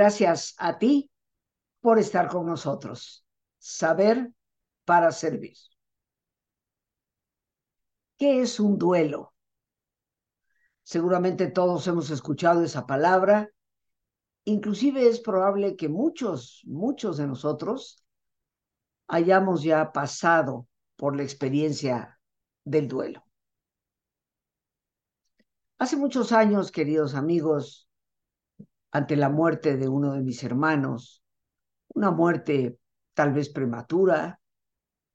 Gracias a ti por estar con nosotros. Saber para servir. ¿Qué es un duelo? Seguramente todos hemos escuchado esa palabra. Inclusive es probable que muchos, muchos de nosotros hayamos ya pasado por la experiencia del duelo. Hace muchos años, queridos amigos, ante la muerte de uno de mis hermanos, una muerte tal vez prematura,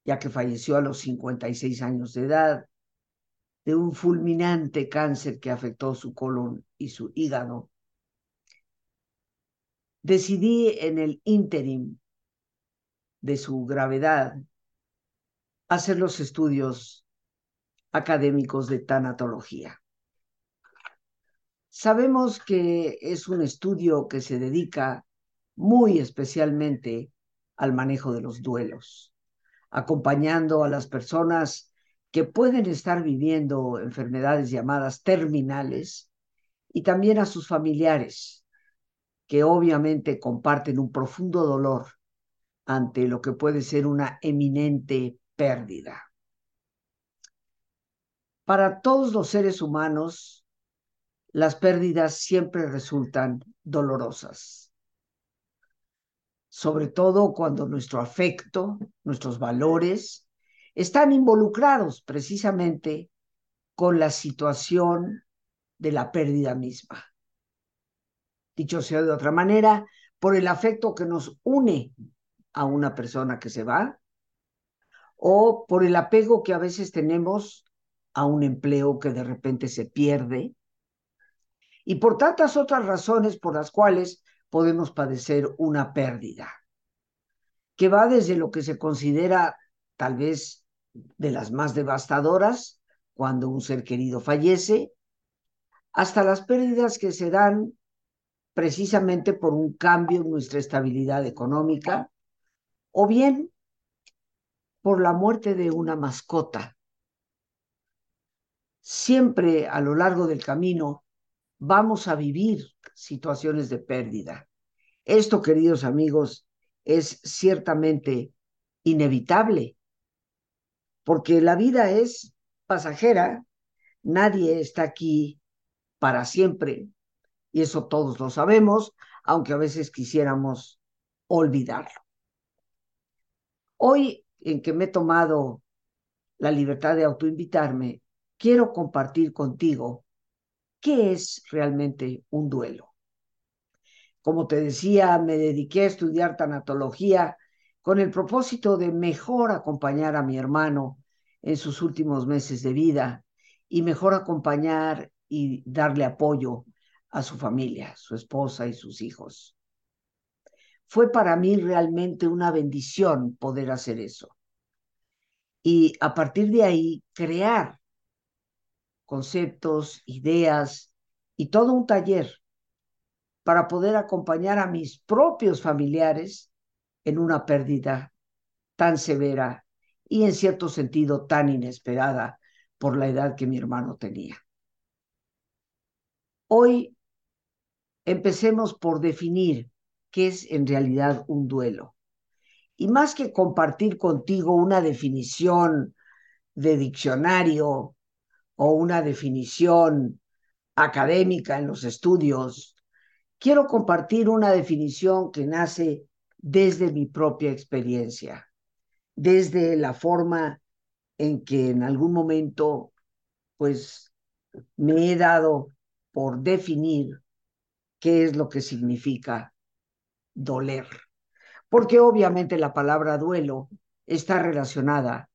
ya que falleció a los 56 años de edad, de un fulminante cáncer que afectó su colon y su hígado. Decidí en el ínterim de su gravedad hacer los estudios académicos de tanatología. Sabemos que es un estudio que se dedica muy especialmente al manejo de los duelos, acompañando a las personas que pueden estar viviendo enfermedades llamadas terminales y también a sus familiares, que obviamente comparten un profundo dolor ante lo que puede ser una eminente pérdida. Para todos los seres humanos, las pérdidas siempre resultan dolorosas, sobre todo cuando nuestro afecto, nuestros valores, están involucrados precisamente con la situación de la pérdida misma. Dicho sea de otra manera, por el afecto que nos une a una persona que se va o por el apego que a veces tenemos a un empleo que de repente se pierde y por tantas otras razones por las cuales podemos padecer una pérdida, que va desde lo que se considera tal vez de las más devastadoras cuando un ser querido fallece, hasta las pérdidas que se dan precisamente por un cambio en nuestra estabilidad económica, o bien por la muerte de una mascota. Siempre a lo largo del camino vamos a vivir situaciones de pérdida. Esto, queridos amigos, es ciertamente inevitable porque la vida es pasajera, nadie está aquí para siempre, y eso todos lo sabemos, aunque a veces quisiéramos olvidarlo. Hoy, en que me he tomado la libertad de autoinvitarme, quiero compartir contigo qué es realmente un duelo. Como te decía, me dediqué a estudiar tanatología con el propósito de mejor acompañar a mi hermano en sus últimos meses de vida y mejor acompañar y darle apoyo a su familia, su esposa y sus hijos. Fue para mí realmente una bendición poder hacer eso. Y a partir de ahí, crear conceptos, ideas y todo un taller para poder acompañar a mis propios familiares en una pérdida tan severa y en cierto sentido tan inesperada por la edad que mi hermano tenía. Hoy empecemos por definir qué es en realidad un duelo. Y más que compartir contigo una definición de diccionario o una definición académica en los estudios, quiero compartir una definición que nace desde mi propia experiencia, desde la forma en que en algún momento, pues, me he dado por definir qué es lo que significa doler. Porque obviamente la palabra duelo está relacionada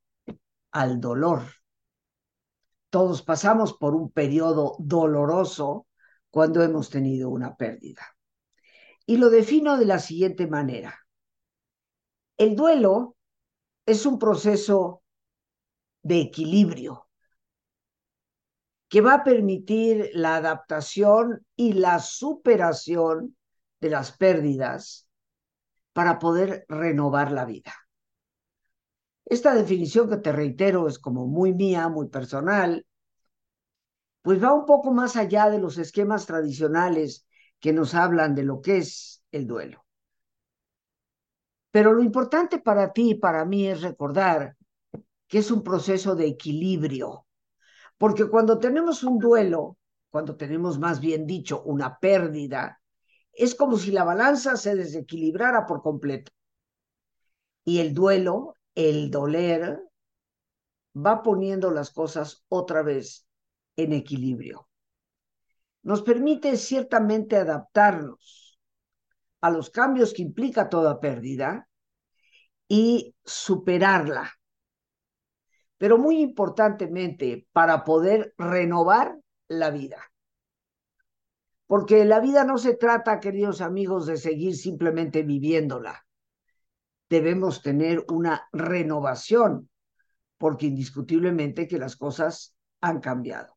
al dolor. Todos pasamos por un periodo doloroso cuando hemos tenido una pérdida. Y lo defino de la siguiente manera. El duelo es un proceso de equilibrio que va a permitir la adaptación y la superación de las pérdidas para poder renovar la vida. Esta definición que te reitero es como muy mía, muy personal, pues va un poco más allá de los esquemas tradicionales que nos hablan de lo que es el duelo. Pero lo importante para ti y para mí es recordar que es un proceso de equilibrio, porque cuando tenemos un duelo, cuando tenemos más bien dicho una pérdida, es como si la balanza se desequilibrara por completo. Y el duelo, el doler, va poniendo las cosas otra vez en equilibrio. Nos permite ciertamente adaptarnos a los cambios que implica toda pérdida y superarla. Pero muy importantemente, para poder renovar la vida. Porque la vida no se trata, queridos amigos, de seguir simplemente viviéndola. Debemos tener una renovación, porque indiscutiblemente que las cosas han cambiado.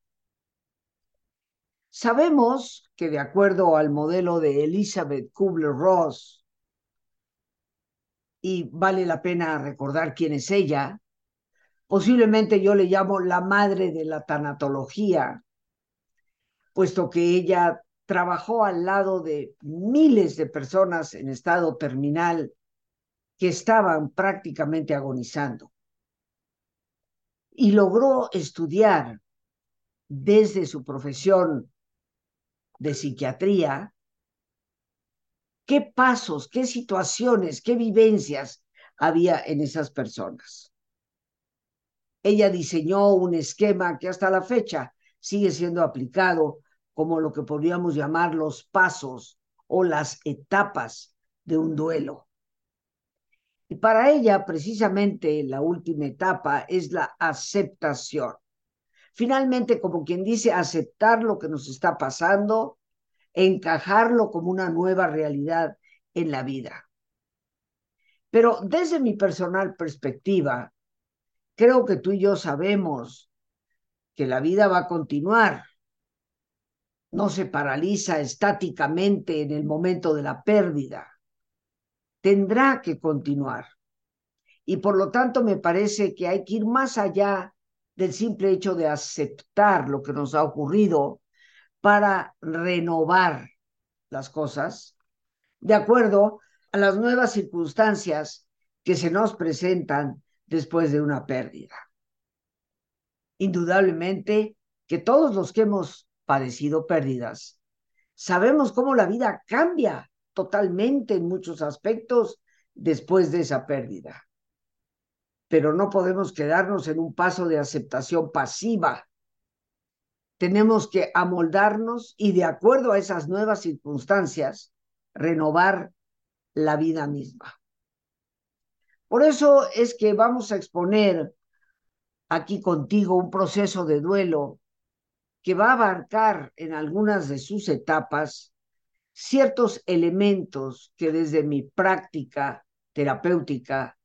Sabemos que de acuerdo al modelo de Elizabeth Kubler-Ross, y vale la pena recordar quién es ella, posiblemente yo le llamo la madre de la tanatología, puesto que ella trabajó al lado de miles de personas en estado terminal que estaban prácticamente agonizando. Y logró estudiar desde su profesión de psiquiatría qué pasos, qué situaciones, qué vivencias había en esas personas. Ella diseñó un esquema que hasta la fecha sigue siendo aplicado como lo que podríamos llamar los pasos o las etapas de un duelo. Y para ella, precisamente, la última etapa es la aceptación. Finalmente, como quien dice, aceptar lo que nos está pasando, encajarlo como una nueva realidad en la vida. Pero desde mi personal perspectiva, creo que tú y yo sabemos que la vida va a continuar no se paraliza estáticamente en el momento de la pérdida. Tendrá que continuar. Y por lo tanto me parece que hay que ir más allá del simple hecho de aceptar lo que nos ha ocurrido para renovar las cosas de acuerdo a las nuevas circunstancias que se nos presentan después de una pérdida. Indudablemente que todos los que hemos padecido pérdidas, sabemos cómo la vida cambia totalmente en muchos aspectos después de esa pérdida. Pero no podemos quedarnos en un paso de aceptación pasiva. Tenemos que amoldarnos y de acuerdo a esas nuevas circunstancias, renovar la vida misma. Por eso es que vamos a exponer aquí contigo un proceso de duelo que va a abarcar en algunas de sus etapas ciertos elementos que desde mi práctica terapéutica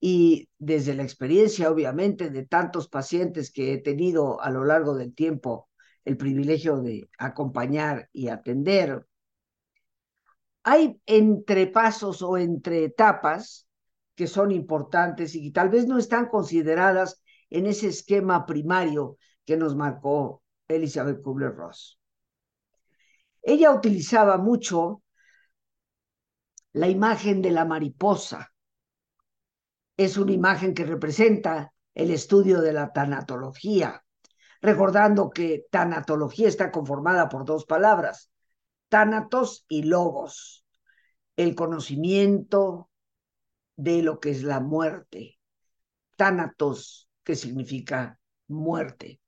y desde la experiencia, obviamente, de tantos pacientes que he tenido a lo largo del tiempo el privilegio de acompañar y atender, hay entrepasos o entre etapas que son importantes y que tal vez no están consideradas en ese esquema primario que nos marcó Elizabeth Kubler-Ross. Ella utilizaba mucho la imagen de la mariposa. Es una imagen que representa el estudio de la tanatología, recordando que tanatología está conformada por dos palabras, tanatos y logos, el conocimiento de lo que es la muerte, tanatos, que significa muerte.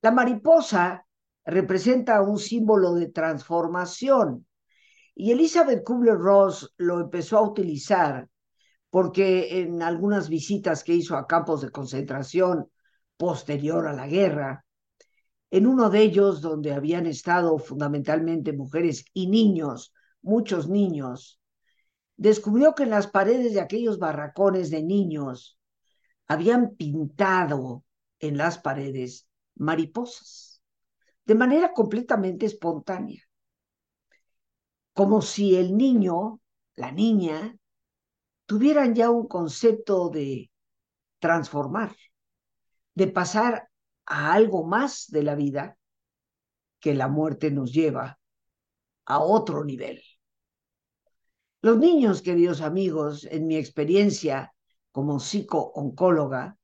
La mariposa representa un símbolo de transformación. Y Elizabeth Kubler-Ross lo empezó a utilizar porque en algunas visitas que hizo a campos de concentración posterior a la guerra, en uno de ellos donde habían estado fundamentalmente mujeres y niños, muchos niños, descubrió que en las paredes de aquellos barracones de niños habían pintado en las paredes mariposas, de manera completamente espontánea, como si el niño, la niña, tuvieran ya un concepto de transformar, de pasar a algo más de la vida que la muerte nos lleva a otro nivel. Los niños, queridos amigos, en mi experiencia como psico-oncóloga,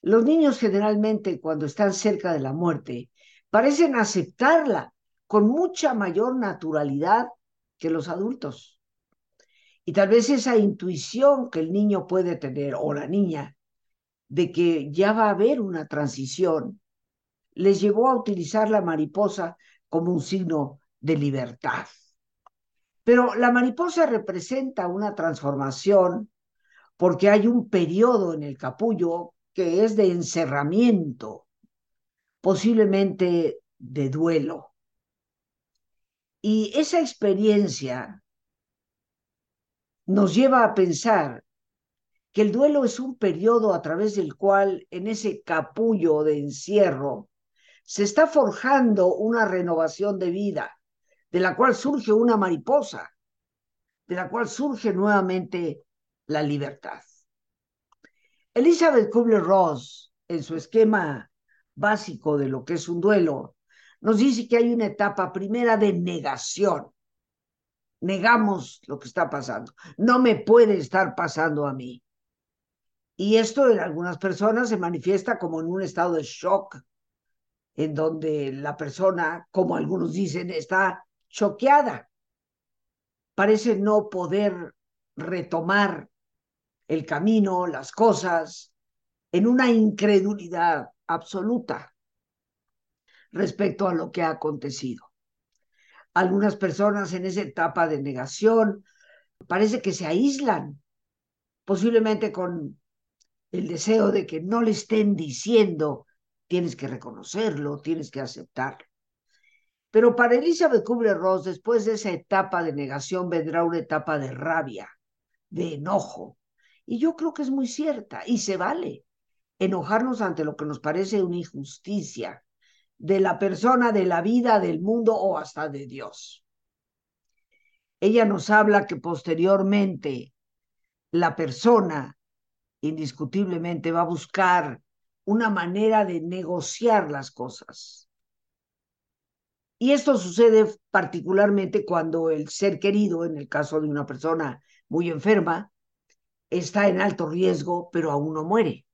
los niños generalmente cuando están cerca de la muerte parecen aceptarla con mucha mayor naturalidad que los adultos. Y tal vez esa intuición que el niño puede tener o la niña de que ya va a haber una transición, les llevó a utilizar la mariposa como un signo de libertad. Pero la mariposa representa una transformación porque hay un periodo en el capullo que es de encerramiento, posiblemente de duelo. Y esa experiencia nos lleva a pensar que el duelo es un periodo a través del cual en ese capullo de encierro se está forjando una renovación de vida, de la cual surge una mariposa, de la cual surge nuevamente la libertad. Elizabeth Kubler-Ross, en su esquema básico de lo que es un duelo, nos dice que hay una etapa primera de negación. Negamos lo que está pasando. No me puede estar pasando a mí. Y esto en algunas personas se manifiesta como en un estado de shock, en donde la persona, como algunos dicen, está choqueada. Parece no poder retomar el camino, las cosas, en una incredulidad absoluta respecto a lo que ha acontecido. Algunas personas en esa etapa de negación parece que se aíslan, posiblemente con el deseo de que no le estén diciendo tienes que reconocerlo, tienes que aceptarlo. Pero para Elizabeth Kubler-Ross, después de esa etapa de negación, vendrá una etapa de rabia, de enojo. Y yo creo que es muy cierta, y se vale enojarnos ante lo que nos parece una injusticia de la persona, de la vida, del mundo o hasta de Dios. Ella nos habla que posteriormente la persona indiscutiblemente va a buscar una manera de negociar las cosas. Y esto sucede particularmente cuando el ser querido, en el caso de una persona muy enferma, está en alto riesgo, pero aún no muere.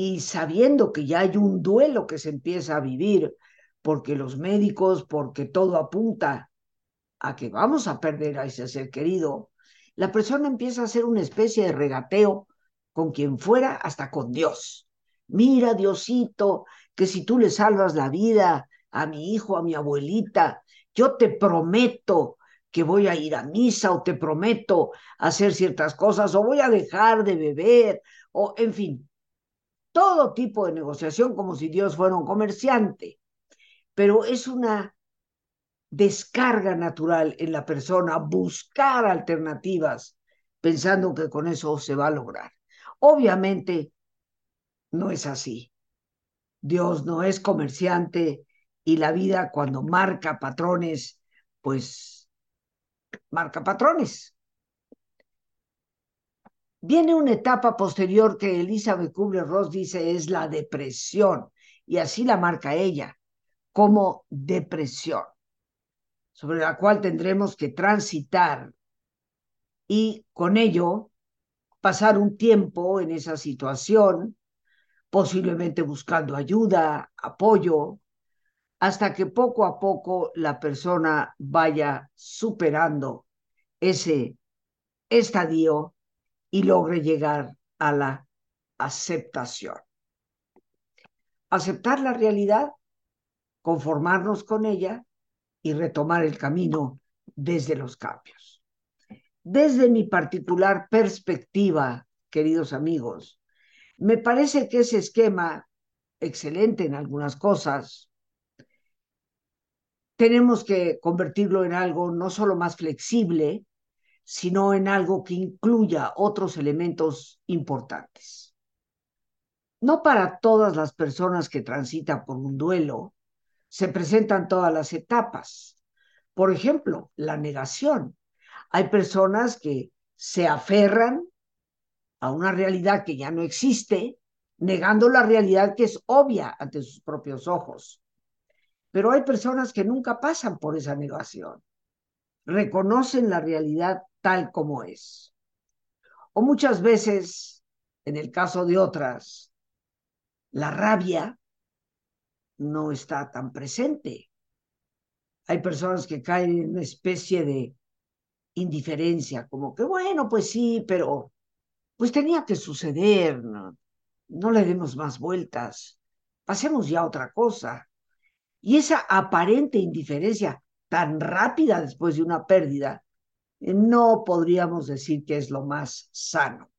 Y sabiendo que ya hay un duelo que se empieza a vivir, porque los médicos, porque todo apunta a que vamos a perder a ese ser querido, la persona empieza a hacer una especie de regateo con quien fuera, hasta con Dios. Mira Diosito, que si tú le salvas la vida a mi hijo, a mi abuelita, yo te prometo que voy a ir a misa o te prometo hacer ciertas cosas o voy a dejar de beber o en fin, todo tipo de negociación como si Dios fuera un comerciante, pero es una descarga natural en la persona buscar alternativas pensando que con eso se va a lograr. Obviamente no es así. Dios no es comerciante y la vida cuando marca patrones, pues marca patrones. Viene una etapa posterior que Elizabeth Kubler-Ross dice es la depresión, y así la marca ella, como depresión, sobre la cual tendremos que transitar y con ello pasar un tiempo en esa situación posiblemente buscando ayuda, apoyo, hasta que poco a poco la persona vaya superando ese estadio y logre llegar a la aceptación. Aceptar la realidad, conformarnos con ella y retomar el camino desde los cambios. Desde mi particular perspectiva, queridos amigos, me parece que ese esquema, excelente en algunas cosas, tenemos que convertirlo en algo no solo más flexible, sino en algo que incluya otros elementos importantes. No para todas las personas que transitan por un duelo se presentan todas las etapas. Por ejemplo, la negación. Hay personas que se aferran a una realidad que ya no existe, negando la realidad que es obvia ante sus propios ojos. Pero hay personas que nunca pasan por esa negación. Reconocen la realidad tal como es. O muchas veces, en el caso de otras, la rabia no está tan presente. Hay personas que caen en una especie de indiferencia, como que bueno, pues sí, pero pues tenía que suceder, no, le demos más vueltas, pasemos ya a otra cosa. Y esa aparente indiferencia tan rápida después de una pérdida, no podríamos decir que es lo más sano.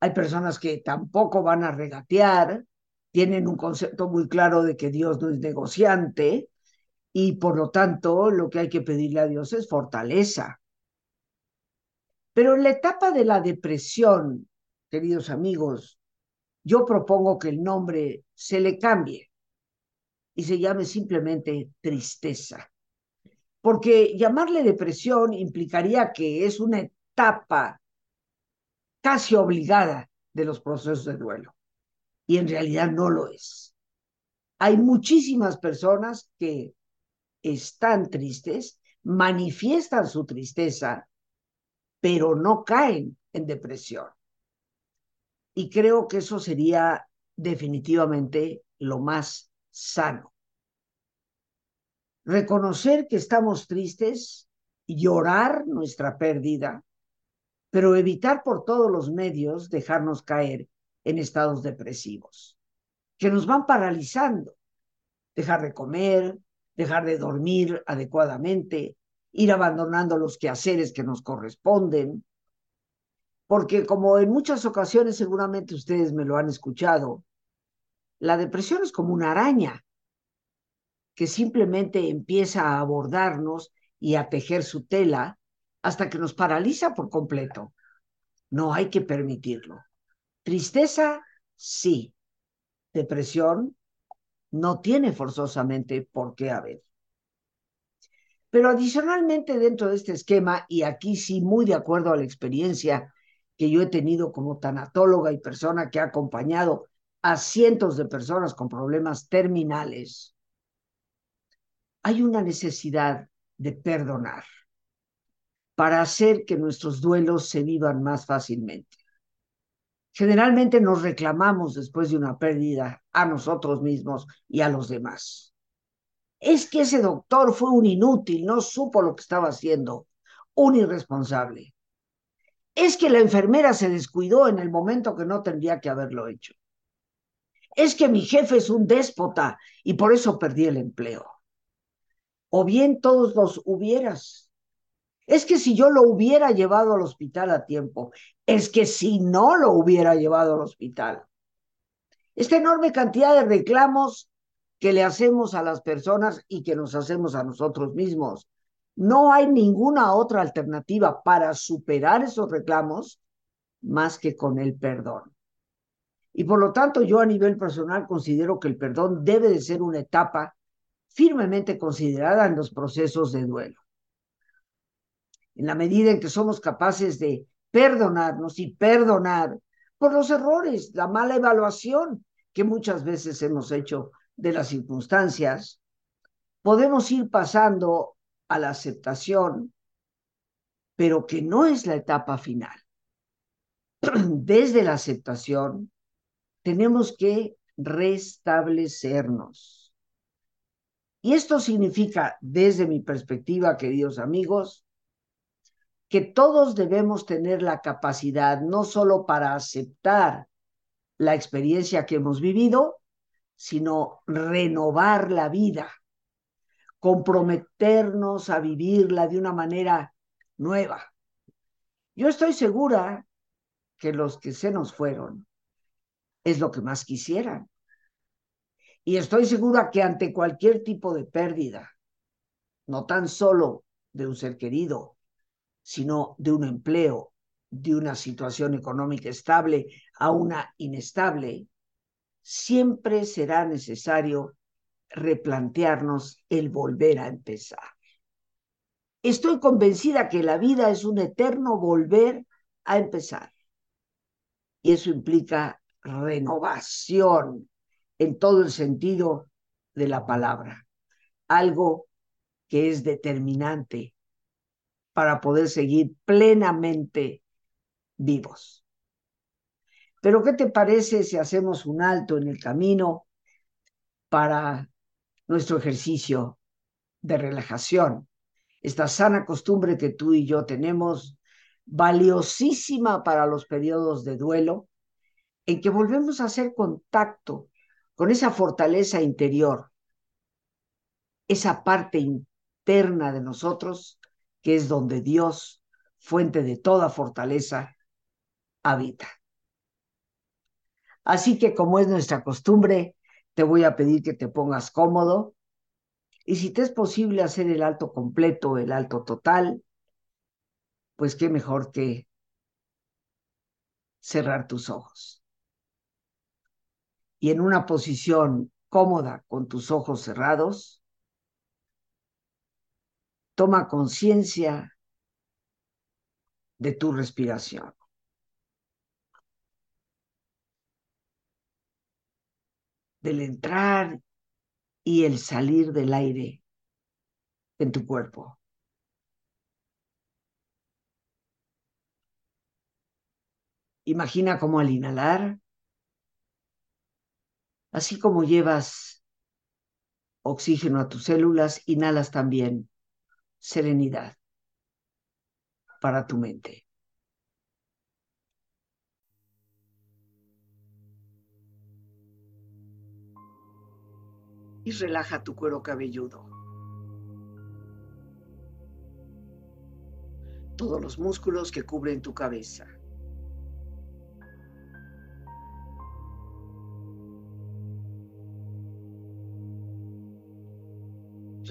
Hay personas que tampoco van a regatear, tienen un concepto muy claro de que Dios no es negociante y por lo tanto lo que hay que pedirle a Dios es fortaleza. Pero en la etapa de la depresión, queridos amigos, yo propongo que el nombre se le cambie y se llame simplemente tristeza. Porque llamarle depresión implicaría que es una etapa casi obligada de los procesos de duelo. Y en realidad no lo es. Hay muchísimas personas que están tristes, manifiestan su tristeza, pero no caen en depresión. Y creo que eso sería definitivamente lo más sano. Reconocer que estamos tristes, llorar nuestra pérdida, pero evitar por todos los medios dejarnos caer en estados depresivos, que nos van paralizando. Dejar de comer, dejar de dormir adecuadamente, ir abandonando los quehaceres que nos corresponden, porque como en muchas ocasiones seguramente ustedes me lo han escuchado, la depresión es como una araña que simplemente empieza a abordarnos y a tejer su tela hasta que nos paraliza por completo. No hay que permitirlo. Tristeza, sí. Depresión, no tiene forzosamente por qué haber. Pero adicionalmente dentro de este esquema, y aquí sí muy de acuerdo a la experiencia que yo he tenido como tanatóloga y persona que ha acompañado a cientos de personas con problemas terminales, hay una necesidad de perdonar para hacer que nuestros duelos se vivan más fácilmente. Generalmente nos reclamamos después de una pérdida a nosotros mismos y a los demás. Es que ese doctor fue un inútil, no supo lo que estaba haciendo, un irresponsable. Es que la enfermera se descuidó en el momento que no tendría que haberlo hecho es que mi jefe es un déspota y por eso perdí el empleo. O bien todos los hubieras. Es que si yo lo hubiera llevado al hospital a tiempo, es que si no lo hubiera llevado al hospital. Esta enorme cantidad de reclamos que le hacemos a las personas y que nos hacemos a nosotros mismos. No hay ninguna otra alternativa para superar esos reclamos más que con el perdón. Y por lo tanto, yo a nivel personal considero que el perdón debe de ser una etapa firmemente considerada en los procesos de duelo. En la medida en que somos capaces de perdonarnos y perdonar por los errores, la mala evaluación que muchas veces hemos hecho de las circunstancias, podemos ir pasando a la aceptación, pero que no es la etapa final. Desde la aceptación tenemos que restablecernos. Y esto significa, desde mi perspectiva, queridos amigos, que todos debemos tener la capacidad no solo para aceptar la experiencia que hemos vivido, sino renovar la vida, comprometernos a vivirla de una manera nueva. Yo estoy segura que los que se nos fueron es lo que más quisieran. Y estoy segura que ante cualquier tipo de pérdida, no tan solo de un ser querido, sino de un empleo, de una situación económica estable a una inestable, siempre será necesario replantearnos el volver a empezar. Estoy convencida que la vida es un eterno volver a empezar. Y eso implica renovación en todo el sentido de la palabra, algo que es determinante para poder seguir plenamente vivos. Pero ¿qué te parece si hacemos un alto en el camino para nuestro ejercicio de relajación? Esta sana costumbre que tú y yo tenemos, valiosísima para los periodos de duelo, en que volvemos a hacer contacto con esa fortaleza interior, esa parte interna de nosotros, que es donde Dios, fuente de toda fortaleza, habita. Así que como es nuestra costumbre, te voy a pedir que te pongas cómodo y si te es posible hacer el alto completo, el alto total, pues qué mejor que cerrar tus ojos. Y en una posición cómoda con tus ojos cerrados, toma conciencia de tu respiración. Del entrar y el salir del aire en tu cuerpo. Imagina cómo al inhalar, así como llevas oxígeno a tus células, inhalas también serenidad para tu mente. Y relaja tu cuero cabelludo. Todos los músculos que cubren tu cabeza.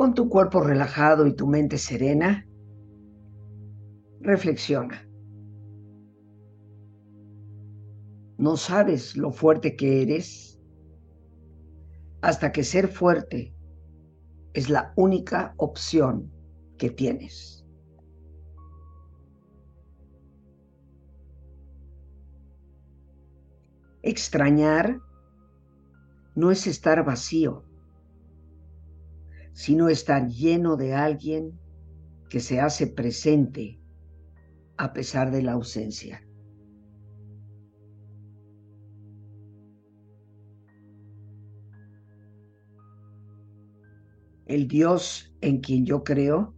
Con tu cuerpo relajado y tu mente serena, reflexiona. No sabes lo fuerte que eres hasta que ser fuerte es la única opción que tienes. Extrañar no es estar vacío sino estar lleno de alguien que se hace presente a pesar de la ausencia. El Dios en quien yo creo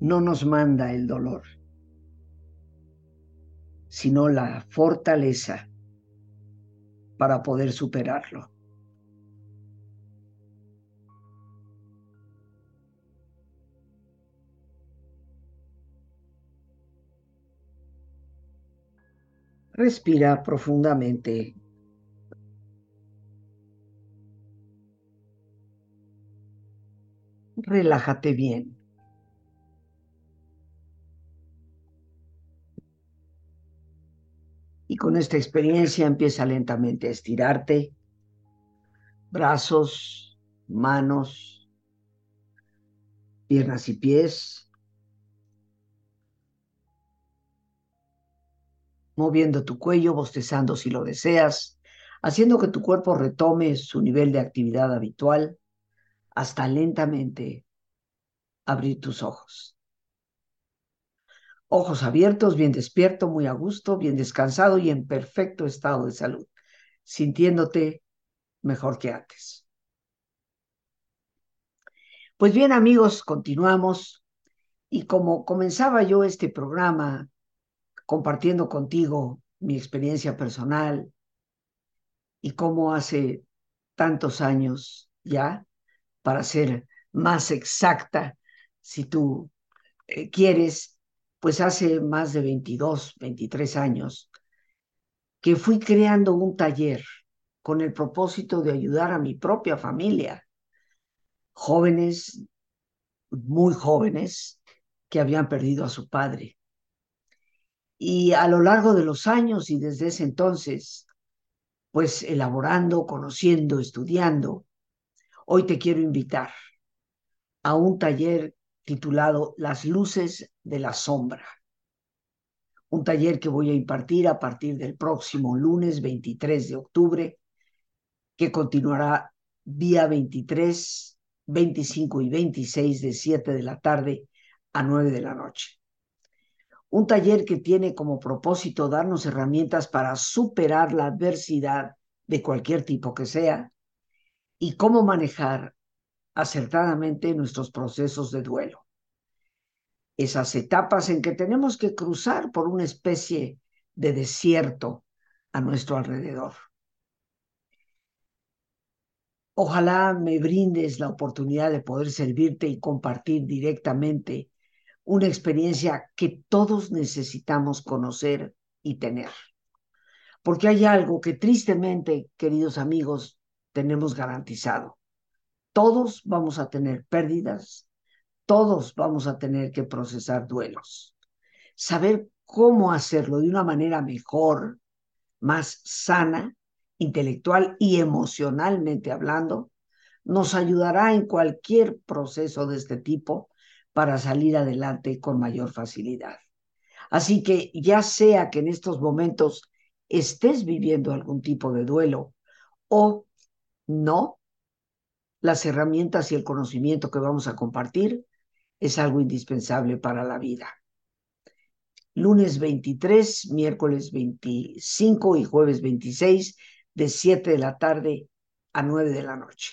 no nos manda el dolor, sino la fortaleza para poder superarlo. Respira profundamente. Relájate bien. Y con esta experiencia empieza lentamente a estirarte. Brazos, manos, piernas y pies. Moviendo tu cuello, bostezando si lo deseas, haciendo que tu cuerpo retome su nivel de actividad habitual hasta lentamente abrir tus ojos. Ojos abiertos, bien despierto, muy a gusto, bien descansado y en perfecto estado de salud, sintiéndote mejor que antes. Pues bien amigos, continuamos y como comenzaba yo este programa compartiendo contigo mi experiencia personal y cómo hace tantos años ya, para ser más exacta, si tú eh, quieres, pues hace más de 22, 23 años, que fui creando un taller con el propósito de ayudar a mi propia familia, jóvenes, muy jóvenes, que habían perdido a su padre. Y a lo largo de los años y desde ese entonces, pues elaborando, conociendo, estudiando, hoy te quiero invitar a un taller titulado Las luces de la sombra. Un taller que voy a impartir a partir del próximo lunes 23 de octubre, que continuará día 23, 25 y 26 de 7 de la tarde a 9 de la noche. Un taller que tiene como propósito darnos herramientas para superar la adversidad de cualquier tipo que sea y cómo manejar acertadamente nuestros procesos de duelo. Esas etapas en que tenemos que cruzar por una especie de desierto a nuestro alrededor. Ojalá me brindes la oportunidad de poder servirte y compartir directamente una experiencia que todos necesitamos conocer y tener. Porque hay algo que tristemente, queridos amigos, tenemos garantizado. Todos vamos a tener pérdidas, todos vamos a tener que procesar duelos. Saber cómo hacerlo de una manera mejor, más sana, intelectual y emocionalmente hablando, nos ayudará en cualquier proceso de este tipo para salir adelante con mayor facilidad. Así que ya sea que en estos momentos estés viviendo algún tipo de duelo o no, las herramientas y el conocimiento que vamos a compartir es algo indispensable para la vida. Lunes 23, miércoles 25 y jueves 26 de 7 de la tarde a 9 de la noche.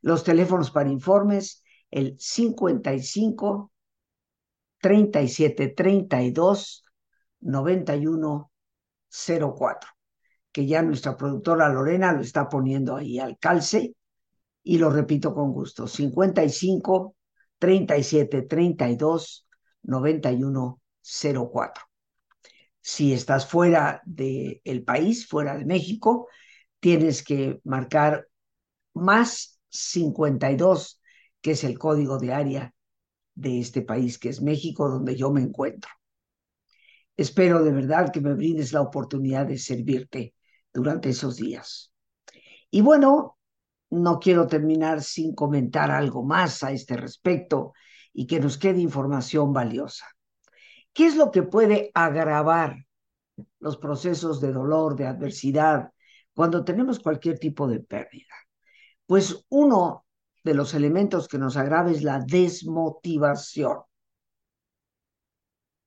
Los teléfonos para informes, el 55 37 32 91 04, que ya nuestra productora Lorena lo está poniendo ahí al calce y lo repito con gusto, 55 37 32 91 04. Si estás fuera del el país, fuera de México, tienes que marcar más 52, que es el código de área de este país, que es México, donde yo me encuentro. Espero de verdad que me brindes la oportunidad de servirte durante esos días. Y bueno, no quiero terminar sin comentar algo más a este respecto y que nos quede información valiosa. ¿Qué es lo que puede agravar los procesos de dolor, de adversidad, cuando tenemos cualquier tipo de pérdida? Pues uno de los elementos que nos agrava es la desmotivación.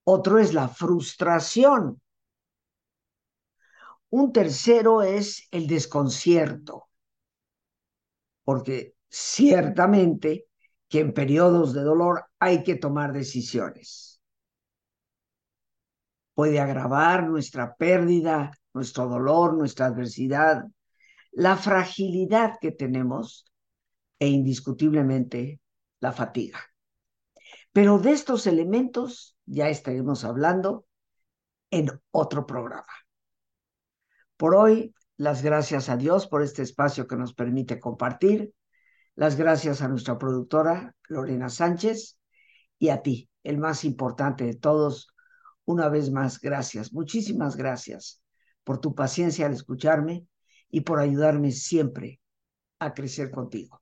Otro es la frustración. Un tercero es el desconcierto, porque ciertamente que en periodos de dolor hay que tomar decisiones. Puede agravar nuestra pérdida, nuestro dolor, nuestra adversidad, la fragilidad que tenemos e indiscutiblemente la fatiga. Pero de estos elementos ya estaremos hablando en otro programa. Por hoy, las gracias a Dios por este espacio que nos permite compartir, las gracias a nuestra productora Lorena Sánchez y a ti, el más importante de todos, una vez más, gracias, muchísimas gracias por tu paciencia al escucharme y por ayudarme siempre a crecer contigo.